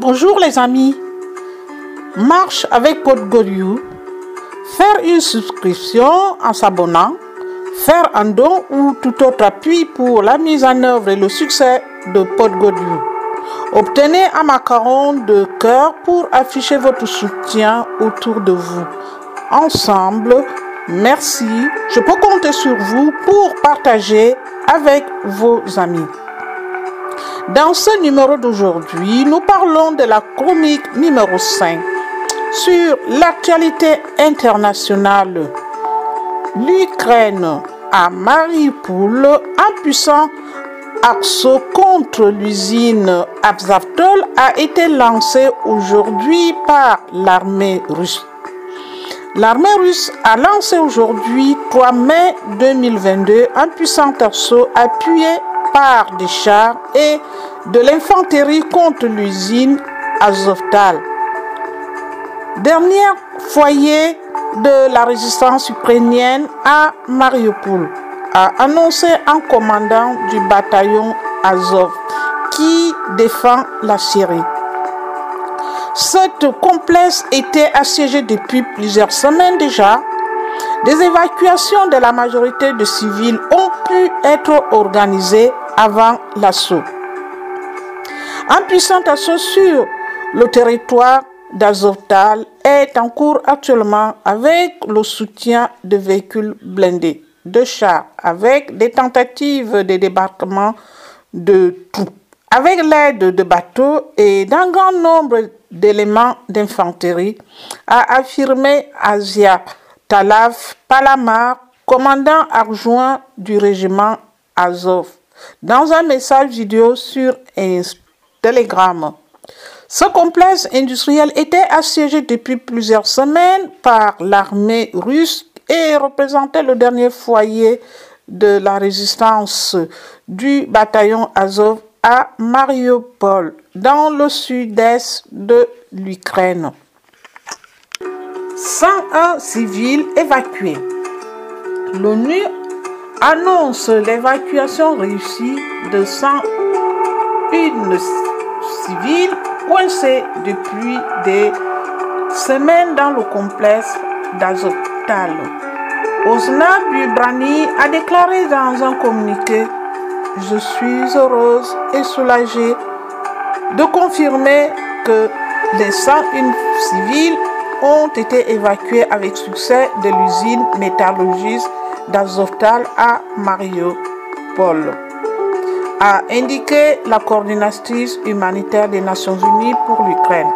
Bonjour les amis. Marche avec Podgoriou. Faire une subscription en s'abonnant. Faire un don ou tout autre appui pour la mise en œuvre et le succès de Podgoriou. Obtenez un macaron de cœur pour afficher votre soutien autour de vous. Ensemble, merci. Je peux compter sur vous pour partager avec vos amis. Dans ce numéro d'aujourd'hui, nous parlons de la chronique numéro 5 sur l'actualité internationale. L'Ukraine à Mariupol, un puissant assaut contre l'usine Azovstal a été lancé aujourd'hui par l'armée russe. L'armée russe a lancé aujourd'hui, 3 mai 2022, un puissant assaut appuyé par des chars et de l'infanterie contre l'usine Azovstal. Dernier foyer de la résistance ukrainienne à Mariupol, a annoncé un commandant du bataillon Azov qui défend la Syrie. Cette complexe était assiégée depuis plusieurs semaines déjà. Des évacuations de la majorité de civils ont pu être organisées avant l'assaut. Un puissant assaut sur le territoire d'Azovtal est en cours actuellement avec le soutien de véhicules blindés, de chars, avec des tentatives de débarquement de troupes, avec l'aide de bateaux et d'un grand nombre d'éléments d'infanterie, a affirmé Asia Talaf Palamar, commandant adjoint du régiment Azov, dans un message vidéo sur Telegram. Ce complexe industriel était assiégé depuis plusieurs semaines par l'armée russe et représentait le dernier foyer de la résistance du bataillon Azov à Mariupol, dans le sud-est de l'Ukraine. 101 civils évacués. L'ONU annonce l'évacuation réussie de 101 civils coincés depuis des semaines dans le complexe d'Azovtal. Osna Bubrani a déclaré dans un communiqué Je suis heureuse et soulagée de confirmer que les 101 civils ont été évacués avec succès de l'usine métallurgiste d'Azovtal à Mariupol a indiqué la coordinatrice humanitaire des Nations Unies pour l'Ukraine.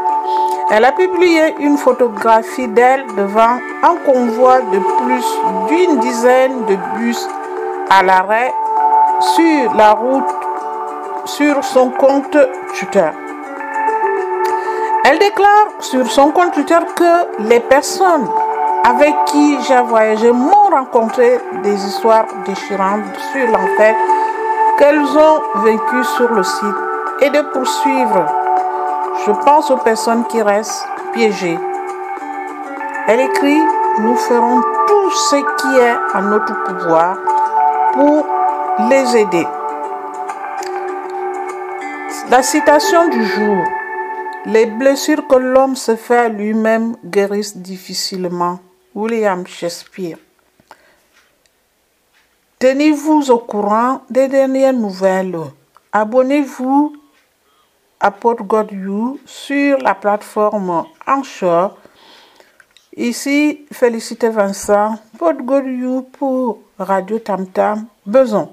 Elle a publié une photographie d'elle devant un convoi de plus d'une dizaine de bus à l'arrêt sur la route sur son compte Twitter. Elle déclare sur son compte Twitter que les personnes avec qui j'ai voyagé m'ont rencontré des histoires déchirantes sur l'enfer qu'elles ont vécu sur le site et de poursuivre. Je pense aux personnes qui restent piégées. Elle écrit, nous ferons tout ce qui est en notre pouvoir pour les aider. La citation du jour. Les blessures que l'homme se fait lui-même guérissent difficilement. William Shakespeare. Tenez-vous au courant des dernières nouvelles. Abonnez-vous à PodGodYou sur la plateforme Anchor. Ici, Félicité Vincent, PodGodYou pour Radio Tam Tam, Beson.